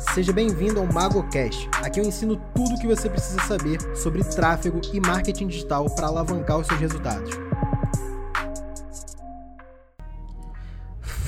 Seja bem-vindo ao MagoCast. Aqui eu ensino tudo o que você precisa saber sobre tráfego e marketing digital para alavancar os seus resultados.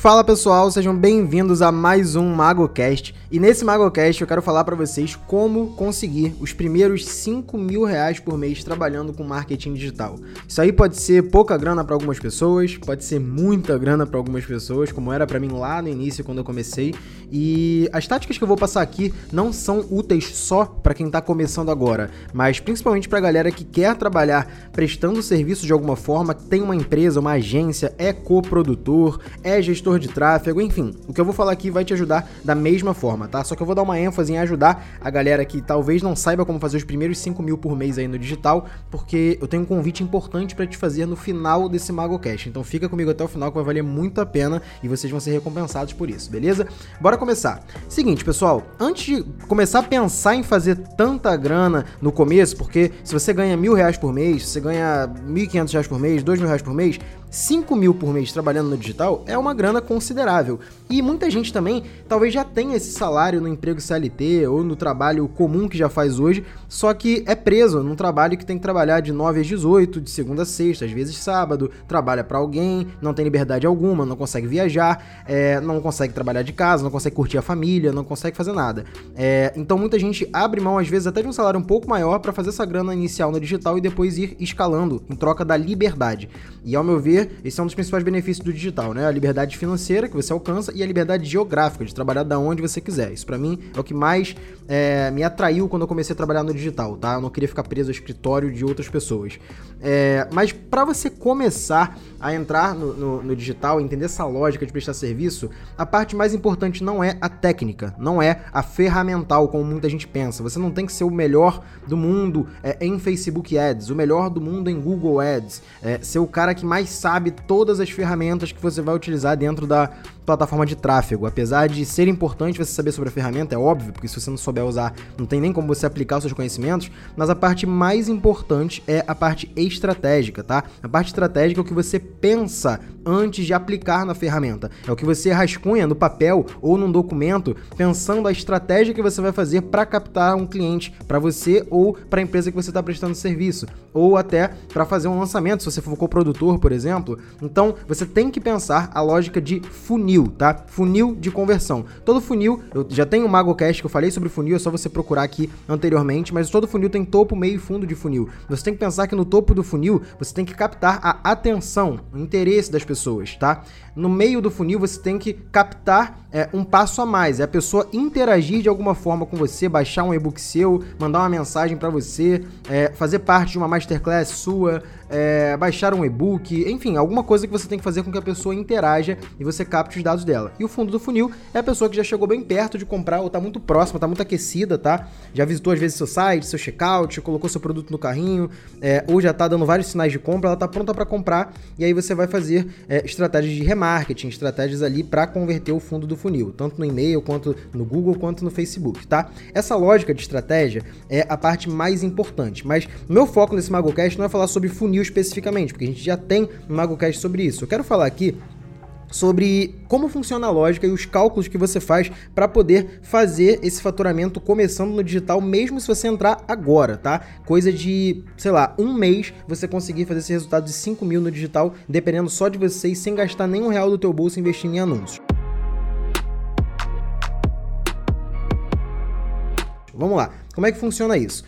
Fala pessoal, sejam bem-vindos a mais um MagoCast. E nesse MagoCast eu quero falar para vocês como conseguir os primeiros 5 mil reais por mês trabalhando com marketing digital. Isso aí pode ser pouca grana para algumas pessoas, pode ser muita grana para algumas pessoas, como era para mim lá no início quando eu comecei. E as táticas que eu vou passar aqui não são úteis só para quem está começando agora, mas principalmente para a galera que quer trabalhar prestando serviço de alguma forma, tem uma empresa, uma agência, é coprodutor, é gestor de tráfego, enfim. O que eu vou falar aqui vai te ajudar da mesma forma, tá? Só que eu vou dar uma ênfase em ajudar a galera que talvez não saiba como fazer os primeiros 5 mil por mês aí no digital, porque eu tenho um convite importante para te fazer no final desse MagoCast. Então fica comigo até o final que vai valer muito a pena e vocês vão ser recompensados por isso, beleza? Bora começar. Seguinte, pessoal, antes de começar a pensar em fazer tanta grana no começo, porque se você ganha mil reais por mês, se você ganha mil e quinhentos reais por mês, dois mil reais por mês, 5 mil por mês trabalhando no digital é uma grana considerável. E muita gente também talvez já tenha esse salário no emprego CLT ou no trabalho comum que já faz hoje, só que é preso num trabalho que tem que trabalhar de 9 às 18, de segunda a sexta, às vezes sábado, trabalha para alguém, não tem liberdade alguma, não consegue viajar, é, não consegue trabalhar de casa, não consegue curtir a família, não consegue fazer nada. É, então muita gente abre mão, às vezes, até de um salário um pouco maior para fazer essa grana inicial no digital e depois ir escalando em troca da liberdade. E ao meu ver, esse é um dos principais benefícios do digital, né? A liberdade financeira que você alcança e a liberdade geográfica de trabalhar da onde você quiser. Isso para mim é o que mais é, me atraiu quando eu comecei a trabalhar no digital, tá? Eu não queria ficar preso ao escritório de outras pessoas. É, mas para você começar a entrar no, no, no digital, entender essa lógica de prestar serviço, a parte mais importante não é a técnica, não é a ferramental, como muita gente pensa. Você não tem que ser o melhor do mundo é, em Facebook Ads, o melhor do mundo em Google Ads, é, ser o cara que mais sabe todas as ferramentas que você vai utilizar dentro da plataforma de tráfego. Apesar de ser importante você saber sobre a ferramenta, é óbvio, porque se você não souber usar, não tem nem como você aplicar os seus conhecimentos, mas a parte mais importante é a parte estratégica, tá? A parte estratégica é o que você pensa antes de aplicar na ferramenta. É o que você rascunha no papel ou num documento, pensando a estratégia que você vai fazer para captar um cliente para você ou para a empresa que você está prestando serviço, ou até para fazer um lançamento, se você for co-produtor, por exemplo. Então, você tem que pensar a lógica de funil, tá? Funil de conversão. Todo funil, eu já tenho um MagoCast que eu falei sobre funil, é só você procurar aqui anteriormente, mas todo funil tem topo, meio e fundo de funil. Você tem que pensar que no topo do funil, você tem que captar a atenção, o interesse das pessoas, tá? No meio do funil você tem que captar é, um passo a mais, é a pessoa interagir de alguma forma com você, baixar um e-book seu, mandar uma mensagem para você, é, fazer parte de uma masterclass sua, é, baixar um e-book, enfim, alguma coisa que você tem que fazer com que a pessoa interaja e você capte os dados dela. E o fundo do funil é a pessoa que já chegou bem perto de comprar ou tá muito próxima, tá muito aquecida, tá? Já visitou às vezes seu site, seu checkout, colocou seu produto no carrinho, é, ou já tá dando vários sinais de compra, ela tá pronta para comprar e aí você vai fazer é, estratégias de remarketing, estratégias ali para converter o fundo do funil, tanto no e-mail quanto no Google quanto no Facebook, tá? Essa lógica de estratégia é a parte mais importante, mas meu foco nesse MagoCast não é falar sobre funil especificamente, porque a gente já tem um MagoCast sobre isso. Eu quero falar aqui sobre como funciona a lógica e os cálculos que você faz para poder fazer esse faturamento começando no digital, mesmo se você entrar agora, tá? Coisa de, sei lá, um mês você conseguir fazer esse resultado de 5 mil no digital, dependendo só de você e sem gastar nenhum real do teu bolso investindo em anúncios. Vamos lá, como é que funciona isso?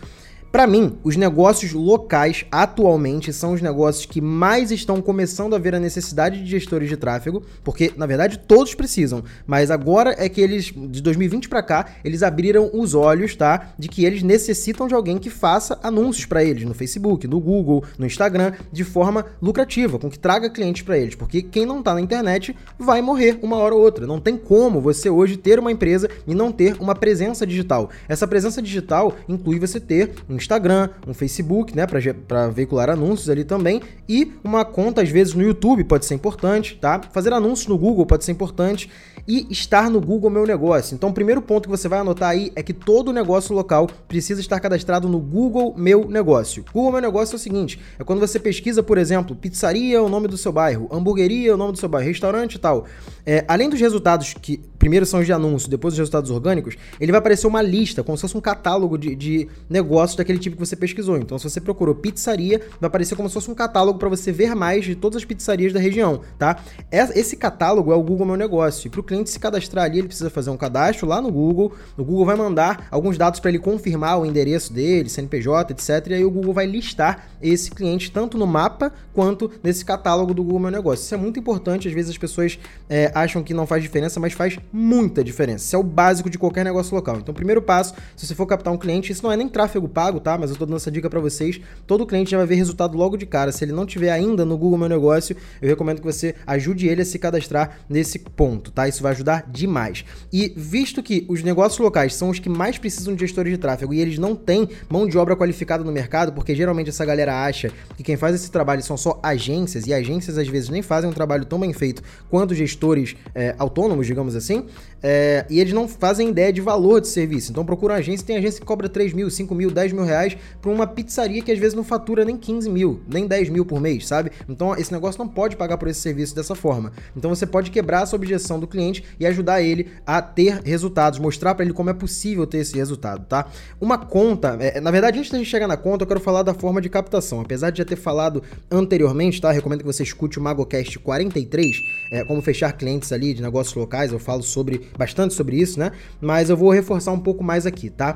Para mim, os negócios locais atualmente são os negócios que mais estão começando a ver a necessidade de gestores de tráfego, porque na verdade todos precisam, mas agora é que eles de 2020 para cá, eles abriram os olhos, tá, de que eles necessitam de alguém que faça anúncios para eles no Facebook, no Google, no Instagram, de forma lucrativa, com que traga clientes para eles, porque quem não tá na internet vai morrer uma hora ou outra. Não tem como você hoje ter uma empresa e não ter uma presença digital. Essa presença digital inclui você ter um Instagram, um Facebook, né, para veicular anúncios ali também, e uma conta às vezes no YouTube pode ser importante, tá? Fazer anúncios no Google pode ser importante e estar no Google Meu Negócio. Então, o primeiro ponto que você vai anotar aí é que todo negócio local precisa estar cadastrado no Google Meu Negócio. Google Meu Negócio é o seguinte: é quando você pesquisa, por exemplo, pizzaria, o nome do seu bairro, hamburgueria, o nome do seu bairro, restaurante e tal. É, além dos resultados que primeiro são os de anúncio, depois os resultados orgânicos, ele vai aparecer uma lista, como se fosse um catálogo de, de negócios daquele tipo que você pesquisou. Então, se você procurou pizzaria, vai aparecer como se fosse um catálogo para você ver mais de todas as pizzarias da região, tá? Esse catálogo é o Google Meu Negócio. E para o cliente se cadastrar ali, ele precisa fazer um cadastro lá no Google. O Google vai mandar alguns dados para ele confirmar o endereço dele, CNPJ, etc. E aí o Google vai listar esse cliente tanto no mapa quanto nesse catálogo do Google Meu Negócio. Isso é muito importante. Às vezes as pessoas é, acham que não faz diferença, mas faz muita diferença. Isso é o básico de qualquer negócio local. Então, primeiro passo, se você for captar um cliente, isso não é nem tráfego pago, tá? Mas eu tô dando essa dica para vocês. Todo cliente já vai ver resultado logo de cara. Se ele não tiver ainda no Google Meu Negócio, eu recomendo que você ajude ele a se cadastrar nesse ponto, tá? Isso vai ajudar demais. E visto que os negócios locais são os que mais precisam de gestores de tráfego e eles não têm mão de obra qualificada no mercado, porque geralmente essa galera acha que quem faz esse trabalho são só agências, e agências às vezes nem fazem um trabalho tão bem feito quanto gestores é, autônomos, digamos assim, é, e eles não fazem ideia de valor de serviço. Então procura uma agência, tem agência que cobra 3 mil, 5 mil, 10 mil reais para uma pizzaria que às vezes não fatura nem 15 mil, nem 10 mil por mês, sabe? Então esse negócio não pode pagar por esse serviço dessa forma. Então você pode quebrar essa objeção do cliente e ajudar ele a ter resultados, mostrar para ele como é possível ter esse resultado, tá? Uma conta, é, na verdade, antes da gente chegar na conta, eu quero falar da forma de captação. Apesar de já ter falado anteriormente, tá? Recomendo que você escute o MagoCast 43, é, como fechar clientes ali de negócios locais, eu falo sobre bastante sobre isso, né? Mas eu vou reforçar um pouco mais aqui, tá?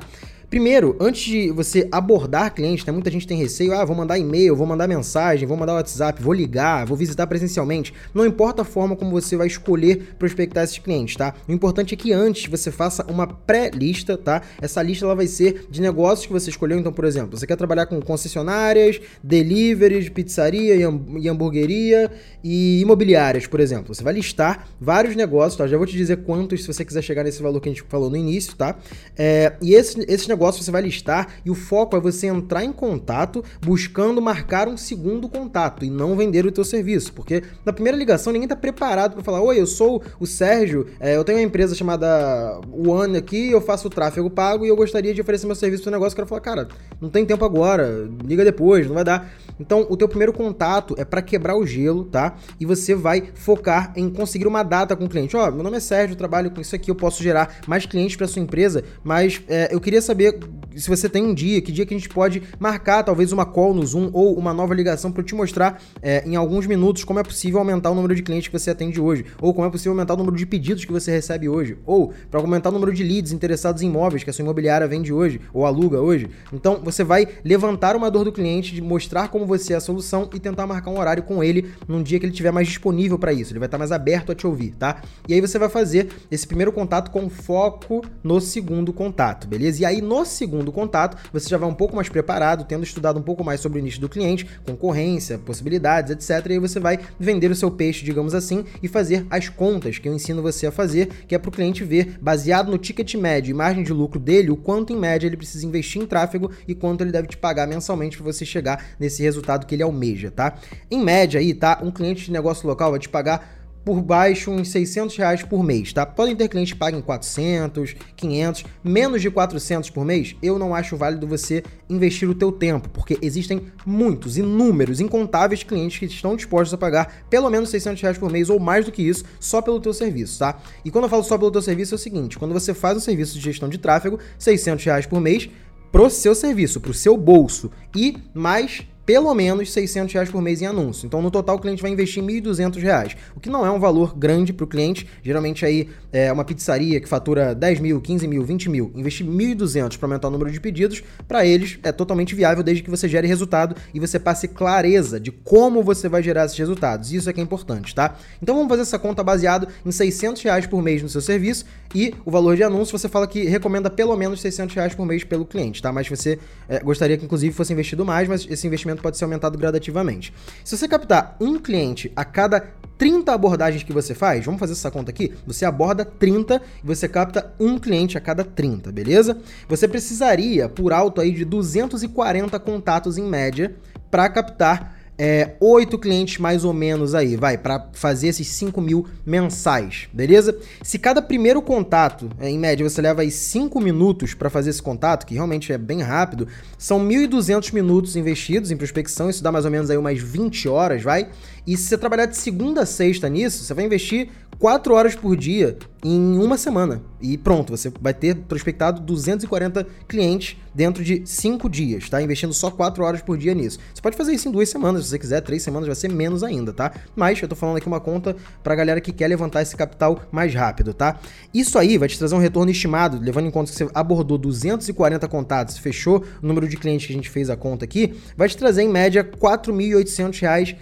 Primeiro, antes de você abordar cliente, né, muita gente tem receio, ah, vou mandar e-mail, vou mandar mensagem, vou mandar WhatsApp, vou ligar, vou visitar presencialmente. Não importa a forma como você vai escolher prospectar esses clientes, tá? O importante é que antes você faça uma pré-lista, tá? Essa lista ela vai ser de negócios que você escolheu. Então, por exemplo, você quer trabalhar com concessionárias, deliveries, pizzaria e hamburgueria e imobiliárias, por exemplo. Você vai listar vários negócios, tá? Já vou te dizer quantos se você quiser chegar nesse valor que a gente falou no início, tá? É, e esses, esses negócios negócio você vai listar e o foco é você entrar em contato buscando marcar um segundo contato e não vender o teu serviço, porque na primeira ligação ninguém está preparado para falar, oi, eu sou o Sérgio, é, eu tenho uma empresa chamada One aqui, eu faço tráfego pago e eu gostaria de oferecer meu serviço para o negócio. O cara fala, cara, não tem tempo agora, liga depois, não vai dar. Então, o teu primeiro contato é para quebrar o gelo, tá? E você vai focar em conseguir uma data com o cliente. Ó, oh, meu nome é Sérgio, trabalho com isso aqui, eu posso gerar mais clientes para sua empresa, mas é, eu queria saber se você tem um dia, que dia que a gente pode marcar talvez uma call no Zoom ou uma nova ligação para te mostrar é, em alguns minutos como é possível aumentar o número de clientes que você atende hoje, ou como é possível aumentar o número de pedidos que você recebe hoje, ou para aumentar o número de leads interessados em imóveis que a sua imobiliária vende hoje ou aluga hoje. Então você vai levantar uma dor do cliente, de mostrar como você é a solução e tentar marcar um horário com ele num dia que ele estiver mais disponível para isso. Ele vai estar mais aberto a te ouvir, tá? E aí você vai fazer esse primeiro contato com foco no segundo contato, beleza? E aí no segundo contato, você já vai um pouco mais preparado, tendo estudado um pouco mais sobre o nicho do cliente, concorrência, possibilidades, etc. E aí você vai vender o seu peixe, digamos assim, e fazer as contas que eu ensino você a fazer, que é para o cliente ver, baseado no ticket médio e margem de lucro dele, o quanto em média ele precisa investir em tráfego e quanto ele deve te pagar mensalmente para você chegar nesse resultado que ele almeja, tá? Em média aí, tá? Um cliente de negócio local vai te pagar por baixo uns 600 reais por mês, tá? Podem ter clientes que paguem 400, 500, menos de 400 por mês, eu não acho válido você investir o teu tempo, porque existem muitos, inúmeros, incontáveis clientes que estão dispostos a pagar pelo menos 600 reais por mês ou mais do que isso só pelo teu serviço, tá? E quando eu falo só pelo teu serviço é o seguinte, quando você faz um serviço de gestão de tráfego, 600 reais por mês, pro seu serviço, pro seu bolso e mais pelo menos 600 reais por mês em anúncio. Então, no total, o cliente vai investir 1.200 reais, o que não é um valor grande para o cliente. Geralmente, aí, é uma pizzaria que fatura 10 mil, 15 mil, 20 mil, investir 1.200 para aumentar o número de pedidos, para eles é totalmente viável desde que você gere resultado e você passe clareza de como você vai gerar esses resultados. Isso é que é importante, tá? Então, vamos fazer essa conta baseado em 600 reais por mês no seu serviço e o valor de anúncio você fala que recomenda pelo menos 600 reais por mês pelo cliente, tá? Mas você é, gostaria que, inclusive, fosse investido mais, mas esse investimento faturamento pode ser aumentado gradativamente. Se você captar um cliente a cada 30 abordagens que você faz, vamos fazer essa conta aqui? Você aborda 30 e você capta um cliente a cada 30, beleza? Você precisaria, por alto aí, de 240 contatos em média para captar é, 8 clientes mais ou menos aí, vai, para fazer esses 5 mil mensais, beleza? Se cada primeiro contato, é, em média, você leva aí 5 minutos para fazer esse contato, que realmente é bem rápido, são 1.200 minutos investidos em prospecção, isso dá mais ou menos aí umas 20 horas, vai? E se você trabalhar de segunda a sexta nisso, você vai investir 4 horas por dia em uma semana. E pronto, você vai ter prospectado 240 clientes dentro de 5 dias, tá? Investindo só 4 horas por dia nisso. Você pode fazer isso em duas semanas, se você quiser, 3 semanas vai ser menos ainda, tá? Mas eu tô falando aqui uma conta pra galera que quer levantar esse capital mais rápido, tá? Isso aí vai te trazer um retorno estimado, levando em conta que você abordou 240 contatos, fechou o número de clientes que a gente fez a conta aqui, vai te trazer em média R$ 4.800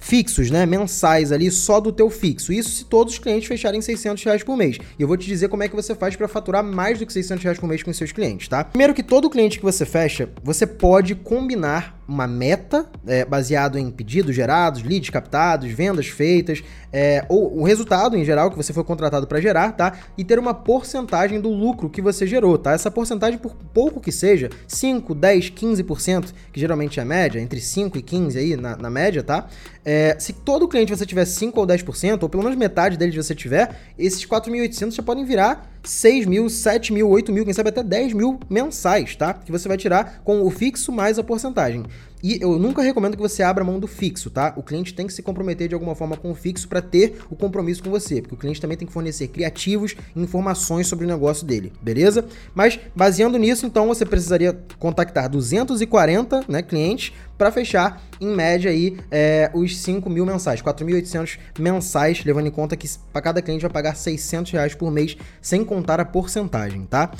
fixos, né, mensais ali só do teu fixo. Isso se todos os clientes fecharem 600 reais por mês. E eu vou te dizer como é que você faz para faturar mais do que 600 reais por mês com seus clientes, tá? Primeiro que todo cliente que você fecha, você pode combinar uma meta é, baseado em pedidos gerados, leads captados, vendas feitas, é, ou o resultado em geral que você foi contratado para gerar, tá? E ter uma porcentagem do lucro que você gerou, tá? Essa porcentagem, por pouco que seja, 5, 10, 15%, que geralmente é a média, entre 5 e 15 aí na, na média, tá? É, se todo cliente você tiver 5 ou 10%, ou pelo menos metade deles você tiver, esses 4.800 já podem virar 6 mil, 7 mil, 8 mil, quem sabe até 10 mil mensais, tá? Que você vai tirar com o fixo mais a porcentagem. E eu nunca recomendo que você abra mão do fixo, tá? O cliente tem que se comprometer de alguma forma com o fixo para ter o compromisso com você, porque o cliente também tem que fornecer criativos e informações sobre o negócio dele, beleza? Mas baseando nisso, então você precisaria contactar 240 né, clientes para fechar, em média, aí, é, os 5 mil mensais, 4.800 mensais, levando em conta que para cada cliente vai pagar 600 reais por mês, sem contar a porcentagem, tá?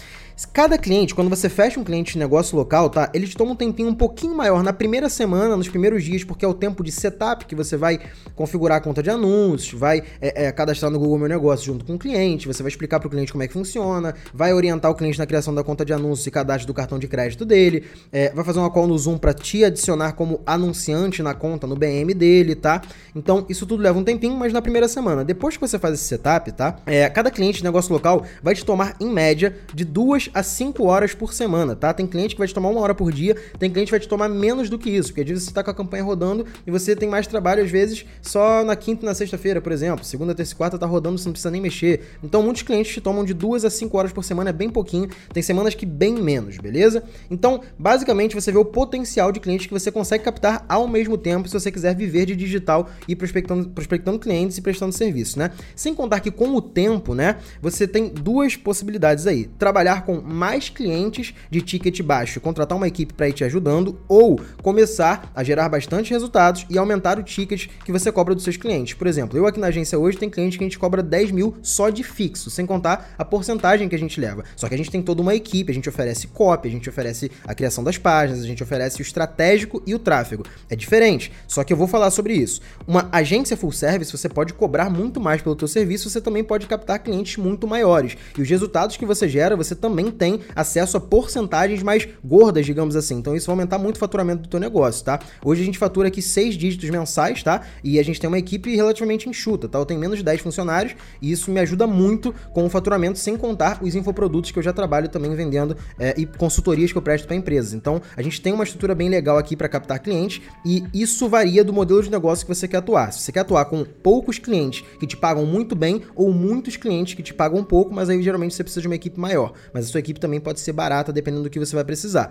Cada cliente, quando você fecha um cliente de negócio local, tá? Ele te toma um tempinho um pouquinho maior na primeira semana, nos primeiros dias, porque é o tempo de setup que você vai configurar a conta de anúncios, vai é, é, cadastrar no Google Meu Negócio junto com o cliente, você vai explicar para o cliente como é que funciona, vai orientar o cliente na criação da conta de anúncios e cadastro do cartão de crédito dele, é, vai fazer uma call no Zoom para te adicionar como anunciante na conta, no BM dele, tá? Então, isso tudo leva um tempinho, mas na primeira semana. Depois que você faz esse setup, tá? É, cada cliente de negócio local vai te tomar, em média, de duas a 5 horas por semana, tá? Tem cliente que vai te tomar uma hora por dia, tem cliente que vai te tomar menos do que isso, porque às vezes você tá com a campanha rodando e você tem mais trabalho, às vezes, só na quinta e na sexta-feira, por exemplo. Segunda, terça e quarta tá rodando, você não precisa nem mexer. Então, muitos clientes te tomam de 2 a 5 horas por semana, é bem pouquinho. Tem semanas que bem menos, beleza? Então, basicamente, você vê o potencial de clientes que você consegue captar ao mesmo tempo se você quiser viver de digital e prospectando, prospectando clientes e prestando serviço, né? Sem contar que com o tempo, né, você tem duas possibilidades aí. Trabalhar com mais clientes de ticket baixo, contratar uma equipe para ir te ajudando, ou começar a gerar bastante resultados e aumentar o ticket que você cobra dos seus clientes. Por exemplo, eu aqui na agência hoje tem cliente que a gente cobra 10 mil só de fixo, sem contar a porcentagem que a gente leva. Só que a gente tem toda uma equipe, a gente oferece copy, a gente oferece a criação das páginas, a gente oferece o estratégico e o tráfego. É diferente, só que eu vou falar sobre isso. Uma agência full service, você pode cobrar muito mais pelo teu serviço, você também pode captar clientes muito maiores. E os resultados que você gera, você também tem acesso a porcentagens mais gordas, digamos assim. Então isso vai aumentar muito o faturamento do teu negócio, tá? Hoje a gente fatura aqui seis dígitos mensais, tá? E a gente tem uma equipe relativamente enxuta, tá? Eu tenho menos de 10 funcionários e isso me ajuda muito com o faturamento, sem contar os infoprodutos que eu já trabalho também vendendo é, e consultorias que eu presto para empresas. Então a gente tem uma estrutura bem legal aqui para captar clientes e isso varia do modelo de negócio que você quer atuar. Se você quer atuar com poucos clientes que te pagam muito bem ou muitos clientes que te pagam pouco, mas aí geralmente você precisa de uma equipe maior. Mas sua equipe também pode ser barata dependendo do que você vai precisar.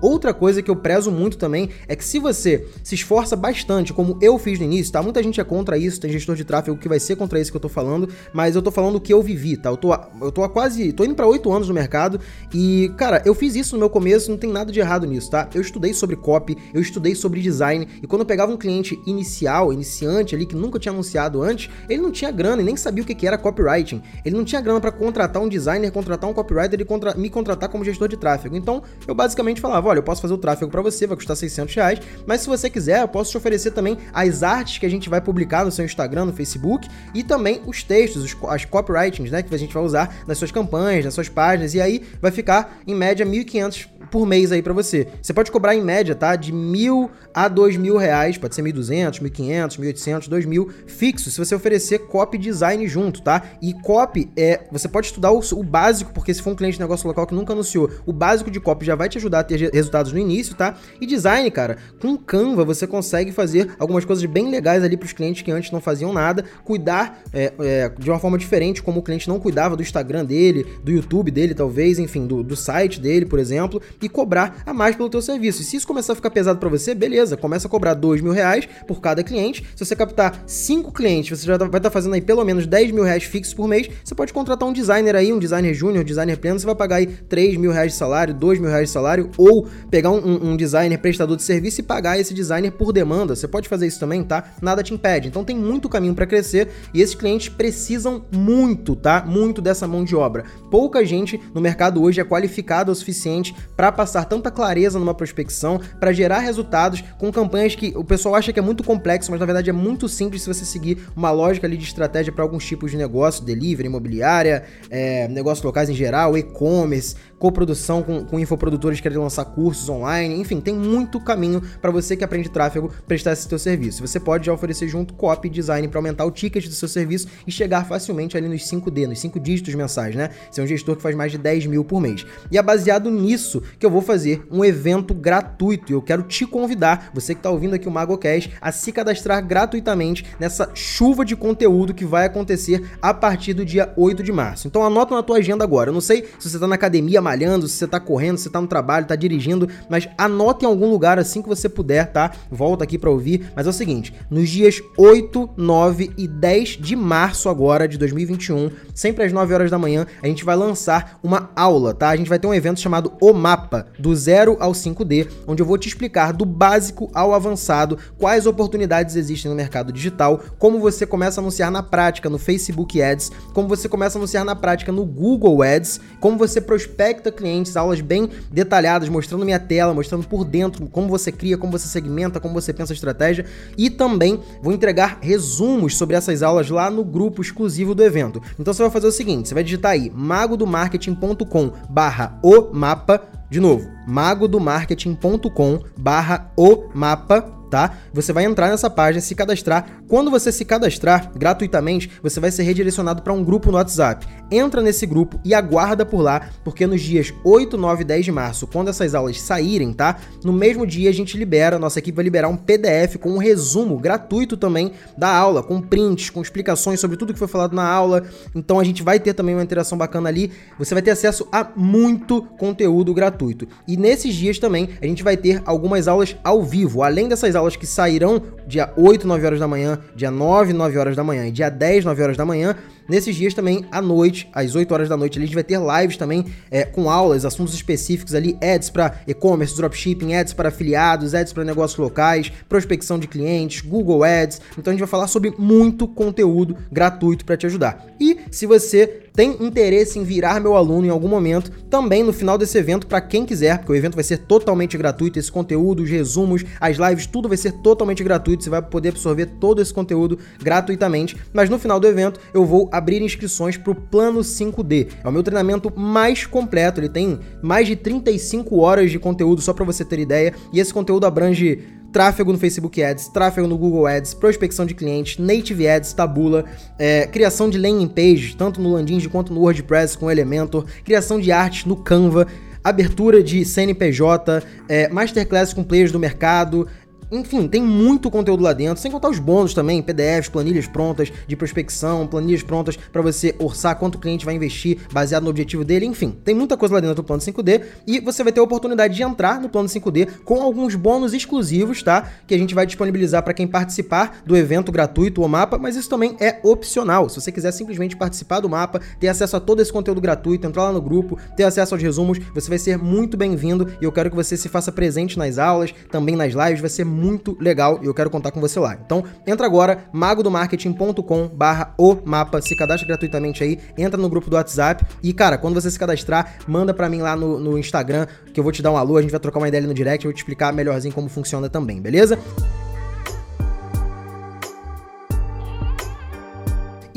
Outra coisa que eu prezo muito também é que se você se esforça bastante, como eu fiz no início, tá? Muita gente é contra isso, tem gestor de tráfego que vai ser contra isso que eu tô falando, mas eu tô falando o que eu vivi, tá? Eu tô, eu tô há quase. tô indo para oito anos no mercado e, cara, eu fiz isso no meu começo, não tem nada de errado nisso, tá? Eu estudei sobre copy, eu estudei sobre design e quando eu pegava um cliente inicial, iniciante ali, que nunca tinha anunciado antes, ele não tinha grana e nem sabia o que era copywriting. Ele não tinha grana para contratar um designer, contratar um copywriter e contra, me contratar como gestor de tráfego. Então, eu basicamente falava, falava, olha, eu posso fazer o tráfego para você, vai custar 600 reais, mas se você quiser, eu posso te oferecer também as artes que a gente vai publicar no seu Instagram, no Facebook, e também os textos, os, as copywritings, né, que a gente vai usar nas suas campanhas, nas suas páginas, e aí vai ficar, em média, 1.500 por mês aí para você. Você pode cobrar em média, tá? De mil a dois mil reais, pode ser 1.200, 1.500, 1.800, 2.000 fixo, se você oferecer copy design junto, tá? E copy é, você pode estudar o, o, básico, porque se for um cliente de negócio local que nunca anunciou, o básico de copy já vai te ajudar a ter resultados no início, tá? E design, cara, com Canva você consegue fazer algumas coisas bem legais ali para os clientes que antes não faziam nada, cuidar é, é, de uma forma diferente, como o cliente não cuidava do Instagram dele, do YouTube dele, talvez, enfim, do, do site dele, por exemplo, e cobrar a mais pelo teu serviço. E se isso começar a ficar pesado para você, beleza, começa a cobrar dois mil reais por cada cliente. Se você captar cinco clientes, você já vai estar tá fazendo aí pelo menos 10 mil reais fixos por mês. Você pode contratar um designer aí, um designer júnior, um designer pleno, você vai pagar aí 3 mil reais de salário, 2 mil reais de salário, ou pegar um, um designer prestador de serviço e pagar esse designer por demanda. Você pode fazer isso também, tá? Nada te impede. Então tem muito caminho para crescer e esses clientes precisam muito, tá? Muito dessa mão de obra. Pouca gente no mercado hoje é qualificada o suficiente para passar tanta clareza numa prospecção, para gerar resultados com campanhas que o pessoal acha que é muito complexo, mas na verdade é muito simples se você seguir uma lógica ali de estratégia para alguns tipos de negócio, delivery, imobiliária, é, negócios locais em geral, e-commerce, coprodução com, com infoprodutores que querem lançar cursos online, enfim, tem muito caminho para você que aprende tráfego prestar esse seu serviço. Você pode já oferecer junto copy design para aumentar o ticket do seu serviço e chegar facilmente ali nos 5D, nos 5 dígitos mensais, né? Ser é um gestor que faz mais de 10 mil por mês. E é baseado nisso que eu vou fazer um evento gratuito e eu quero te convidar, você que está ouvindo aqui o MagoCast, a se cadastrar gratuitamente nessa chuva de conteúdo que vai acontecer a partir do dia 8 de março. Então anota na tua agenda agora. Eu não sei se você está na academia malhando, se você tá correndo, se você tá no trabalho, tá dirigindo, mas anote em algum lugar assim que você puder, tá? Volta aqui para ouvir, mas é o seguinte, nos dias 8, 9 e 10 de março agora de 2021, sempre às 9 horas da manhã, a gente vai lançar uma aula, tá? A gente vai ter um evento chamado O Mapa, do 0 ao 5D, onde eu vou te explicar do básico ao avançado quais oportunidades existem no mercado digital, como você começa a anunciar na prática no Facebook Ads, como você começa a anunciar na prática no Google Ads, como você prospecta conecta clientes, aulas bem detalhadas, mostrando minha tela, mostrando por dentro como você cria, como você segmenta, como você pensa a estratégia. E também vou entregar resumos sobre essas aulas lá no grupo exclusivo do evento. Então você vai fazer o seguinte: você vai digitar aí magodomarketing.com barra o mapa. De novo, magodomarketing.com barra o mapa tá? Você vai entrar nessa página, se cadastrar. Quando você se cadastrar gratuitamente, você vai ser redirecionado para um grupo no WhatsApp. Entra nesse grupo e aguarda por lá, porque nos dias 8, 9 e 10 de março, quando essas aulas saírem, tá? No mesmo dia a gente libera, nossa equipe vai liberar um PDF com um resumo gratuito também da aula, com prints, com explicações sobre tudo que foi falado na aula. Então a gente vai ter também uma interação bacana ali. Você vai ter acesso a muito conteúdo gratuito. E nesses dias também a gente vai ter algumas aulas ao vivo, além dessas aulas que sairão dia 8, 9 horas da manhã, dia 9, 9 horas da manhã e dia 10, 9 horas da manhã. Nesses dias também, à noite, às 8 horas da noite, a gente vai ter lives também é, com aulas, assuntos específicos ali, ads para e-commerce, dropshipping, ads para afiliados, ads para negócios locais, prospecção de clientes, Google Ads. Então a gente vai falar sobre muito conteúdo gratuito para te ajudar. E se você tem interesse em virar meu aluno em algum momento, também no final desse evento, para quem quiser, porque o evento vai ser totalmente gratuito, esse conteúdo, os resumos, as lives, tudo vai ser totalmente gratuito, você vai poder absorver todo esse conteúdo gratuitamente, mas no final do evento eu vou abrir inscrições para o Plano 5D. É o meu treinamento mais completo, ele tem mais de 35 horas de conteúdo, só para você ter ideia, e esse conteúdo abrange tráfego no Facebook Ads, tráfego no Google Ads, prospecção de clientes, Native Ads, Tabula, é, criação de landing page, tanto no Landing quanto no WordPress com Elementor, criação de arte no Canva, abertura de CNPJ, é, masterclass com players do mercado, enfim, tem muito conteúdo lá dentro, sem contar os bônus também, PDFs, planilhas prontas de prospecção, planilhas prontas para você orçar quanto o cliente vai investir baseado no objetivo dele, enfim, tem muita coisa lá dentro do plano 5D e você vai ter a oportunidade de entrar no plano 5D com alguns bônus exclusivos, tá? Que a gente vai disponibilizar para quem participar do evento gratuito ou mapa, mas isso também é opcional. Se você quiser simplesmente participar do mapa, ter acesso a todo esse conteúdo gratuito, entrar lá no grupo, ter acesso aos resumos, você vai ser muito bem-vindo e eu quero que você se faça presente nas aulas, também nas lives, vai ser muito legal e eu quero contar com você lá. Então, entra agora, magodomarketing.com barra o mapa, se cadastra gratuitamente aí, entra no grupo do WhatsApp e, cara, quando você se cadastrar, manda para mim lá no, no Instagram, que eu vou te dar um alô, a gente vai trocar uma ideia ali no direct, eu vou te explicar melhorzinho como funciona também, beleza?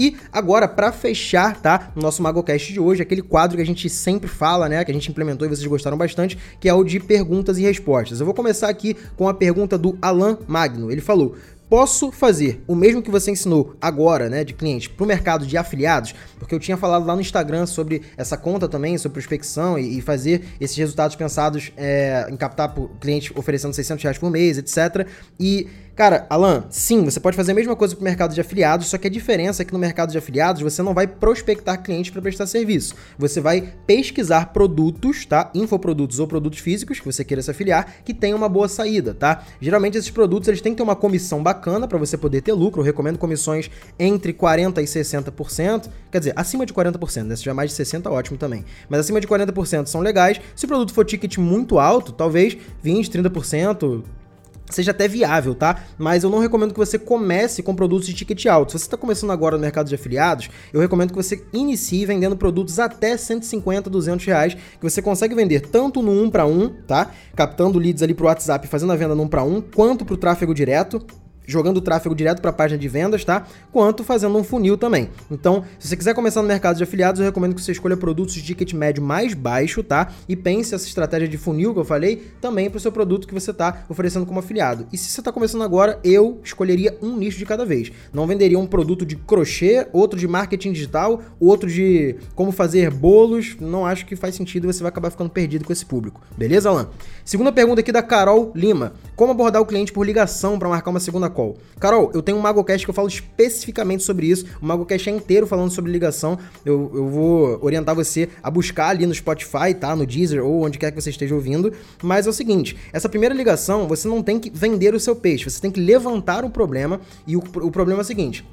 E agora, para fechar, tá? O nosso MagoCast de hoje, aquele quadro que a gente sempre fala, né? Que a gente implementou e vocês gostaram bastante, que é o de perguntas e respostas. Eu vou começar aqui com a pergunta do Alan Magno. Ele falou: posso fazer o mesmo que você ensinou agora, né, de cliente, para o mercado de afiliados, porque eu tinha falado lá no Instagram sobre essa conta também, sobre prospecção e, e fazer esses resultados pensados é, em captar por cliente oferecendo 600 reais por mês, etc. E Cara, Alan, sim, você pode fazer a mesma coisa para o mercado de afiliados, só que a diferença é que no mercado de afiliados você não vai prospectar clientes para prestar serviço. Você vai pesquisar produtos, tá? Infoprodutos ou produtos físicos que você queira se afiliar, que tenham uma boa saída, tá? Geralmente esses produtos eles têm que ter uma comissão bacana para você poder ter lucro. Eu recomendo comissões entre 40 e 60%, quer dizer, acima de 40%, né? Se tiver mais de 60, ótimo também. Mas acima de 40% são legais. Se o produto for ticket muito alto, talvez 20, 30%, seja até viável, tá? Mas eu não recomendo que você comece com produtos de ticket alto. Se você está começando agora no mercado de afiliados, eu recomendo que você inicie vendendo produtos até 150, 200 reais, que você consegue vender tanto no 1 para 1, tá? Captando leads ali pro WhatsApp, fazendo a venda no 1 para 1, quanto pro tráfego direto, jogando o tráfego direto para a página de vendas, tá? Quanto fazendo um funil também. Então, se você quiser começar no mercado de afiliados, eu recomendo que você escolha produtos de ticket médio mais baixo, tá? E pense essa estratégia de funil que eu falei também para o seu produto que você está oferecendo como afiliado. E se você está começando agora, eu escolheria um nicho de cada vez. Não venderia um produto de crochê, outro de marketing digital, outro de como fazer bolos. Não acho que faz sentido, você vai acabar ficando perdido com esse público. Beleza, Alan? Segunda pergunta aqui da Carol Lima. Como abordar o cliente por ligação para marcar uma segunda call? Carol, eu tenho um MagoCast que eu falo especificamente sobre isso. O MagoCast é inteiro falando sobre ligação. Eu, eu vou orientar você a buscar ali no Spotify, tá? No Deezer ou onde quer que você esteja ouvindo. Mas é o seguinte: essa primeira ligação, você não tem que vender o seu peixe, você tem que levantar o problema. E o, o problema é o seguinte.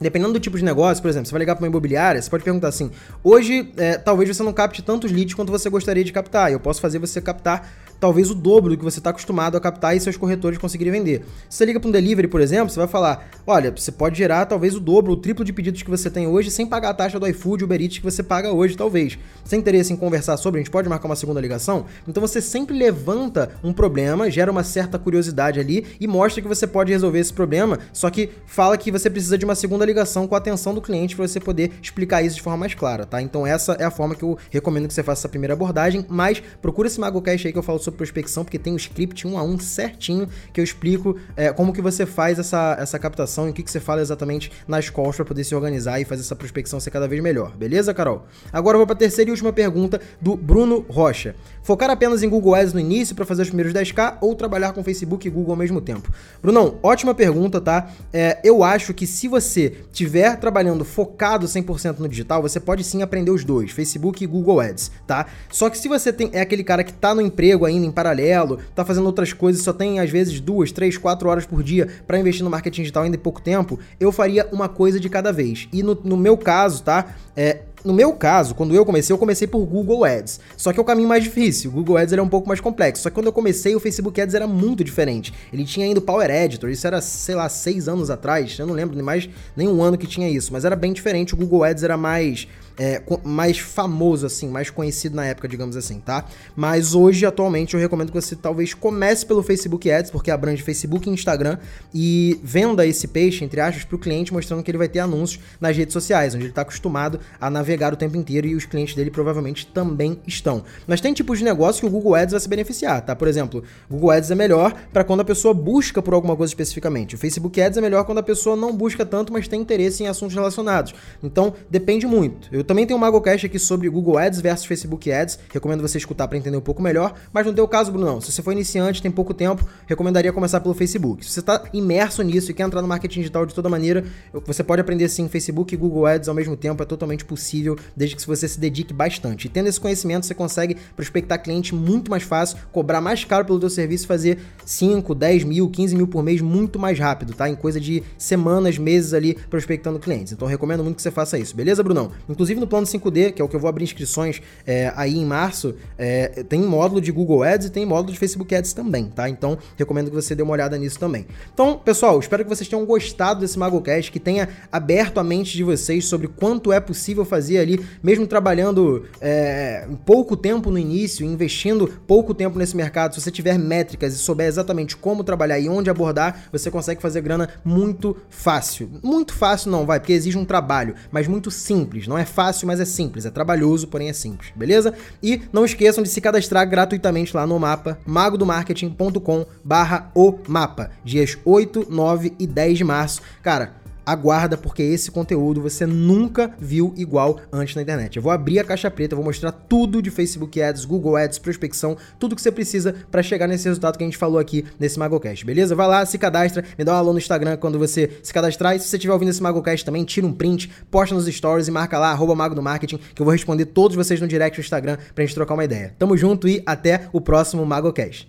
Dependendo do tipo de negócio, por exemplo, você vai ligar para uma imobiliária, você pode perguntar assim: hoje, é, talvez você não capte tantos leads quanto você gostaria de captar. Eu posso fazer você captar talvez o dobro do que você está acostumado a captar e seus corretores conseguirem vender. Se você liga para um delivery, por exemplo, você vai falar: olha, você pode gerar talvez o dobro, o triplo de pedidos que você tem hoje sem pagar a taxa do iFood, Uber Eats que você paga hoje, talvez. Tem interesse em conversar sobre? A gente pode marcar uma segunda ligação? Então você sempre levanta um problema, gera uma certa curiosidade ali e mostra que você pode resolver esse problema, só que fala que você precisa de uma segunda ligação com a atenção do cliente para você poder explicar isso de forma mais clara, tá? Então essa é a forma que eu recomendo que você faça essa primeira abordagem, mas procura esse MagoCast aí que eu falo sobre prospecção, porque tem um script um a um certinho que eu explico é, como que você faz essa, essa captação e o que, que você fala exatamente nas calls para poder se organizar e fazer essa prospecção ser cada vez melhor. Beleza, Carol? Agora eu vou para a terceira e última pergunta do Bruno Rocha. Focar apenas em Google Ads no início para fazer os primeiros 10k ou trabalhar com Facebook e Google ao mesmo tempo? Brunão, ótima pergunta, tá? É, eu acho que se você tiver trabalhando focado 100% no digital, você pode sim aprender os dois, Facebook e Google Ads, tá? Só que se você tem, é aquele cara que tá no emprego ainda em paralelo, tá fazendo outras coisas, só tem às vezes duas, três, quatro horas por dia para investir no marketing digital ainda em pouco tempo, eu faria uma coisa de cada vez. E no, no meu caso, tá? É, no meu caso, quando eu comecei, eu comecei por Google Ads. Só que é o caminho mais difícil. O Google Ads era um pouco mais complexo. Só que quando eu comecei, o Facebook Ads era muito diferente. Ele tinha ainda o Power Editor. Isso era, sei lá, seis anos atrás. Eu não lembro nem mais nem um ano que tinha isso. Mas era bem diferente. O Google Ads era mais é, mais famoso, assim, mais conhecido na época, digamos assim, tá? Mas hoje, atualmente, eu recomendo que você talvez comece pelo Facebook Ads, porque abrange Facebook e Instagram, e venda esse peixe, entre aspas, para o cliente, mostrando que ele vai ter anúncios nas redes sociais, onde ele está acostumado a navegar o tempo inteiro e os clientes dele provavelmente também estão. Mas tem tipos de negócio que o Google Ads vai se beneficiar, tá? Por exemplo, o Google Ads é melhor para quando a pessoa busca por alguma coisa especificamente. O Facebook Ads é melhor quando a pessoa não busca tanto, mas tem interesse em assuntos relacionados. Então, depende muito. Eu também tem um MagoCast aqui sobre Google Ads versus Facebook Ads. Recomendo você escutar para entender um pouco melhor. Mas no teu caso, Bruno, não. Se você for iniciante, tem pouco tempo, recomendaria começar pelo Facebook. Se você está imerso nisso e quer entrar no marketing digital de toda maneira, você pode aprender sim Facebook e Google Ads ao mesmo tempo. É totalmente possível, desde que você se dedique bastante. E tendo esse conhecimento, você consegue prospectar cliente muito mais fácil, cobrar mais caro pelo teu serviço e fazer 5, 10 mil, 15 mil por mês muito mais rápido, tá? Em coisa de semanas, meses ali prospectando clientes. Então recomendo muito que você faça isso, beleza, Brunão? Inclusive Inclusive no plano 5D, que é o que eu vou abrir inscrições é, aí em março, é, tem módulo de Google Ads e tem módulo de Facebook Ads também, tá? Então recomendo que você dê uma olhada nisso também. Então, pessoal, espero que vocês tenham gostado desse MagoCast, que tenha aberto a mente de vocês sobre quanto é possível fazer ali, mesmo trabalhando é, pouco tempo no início, investindo pouco tempo nesse mercado. Se você tiver métricas e souber exatamente como trabalhar e onde abordar, você consegue fazer grana muito fácil. Muito fácil não, vai, porque exige um trabalho, mas muito simples. Não é fácil, mas é simples. É trabalhoso, porém é simples, beleza? E não esqueçam de se cadastrar gratuitamente lá no mapa magodomarketing.com barra o mapa, dias 8, 9 e 10 de março. Cara, aguarda porque esse conteúdo você nunca viu igual antes na internet. Eu vou abrir a caixa preta, vou mostrar tudo de Facebook Ads, Google Ads, prospecção, tudo que você precisa para chegar nesse resultado que a gente falou aqui nesse MagoCast, beleza? Vai lá, se cadastra, me dá um alô no Instagram quando você se cadastrar e se você estiver ouvindo esse MagoCast também, tira um print, posta nos stories e marca lá, arroba Mago do Marketing, que eu vou responder todos vocês no direct do Instagram pra gente trocar uma ideia. Tamo junto e até o próximo MagoCast.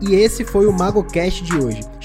E esse foi o MagoCast de hoje.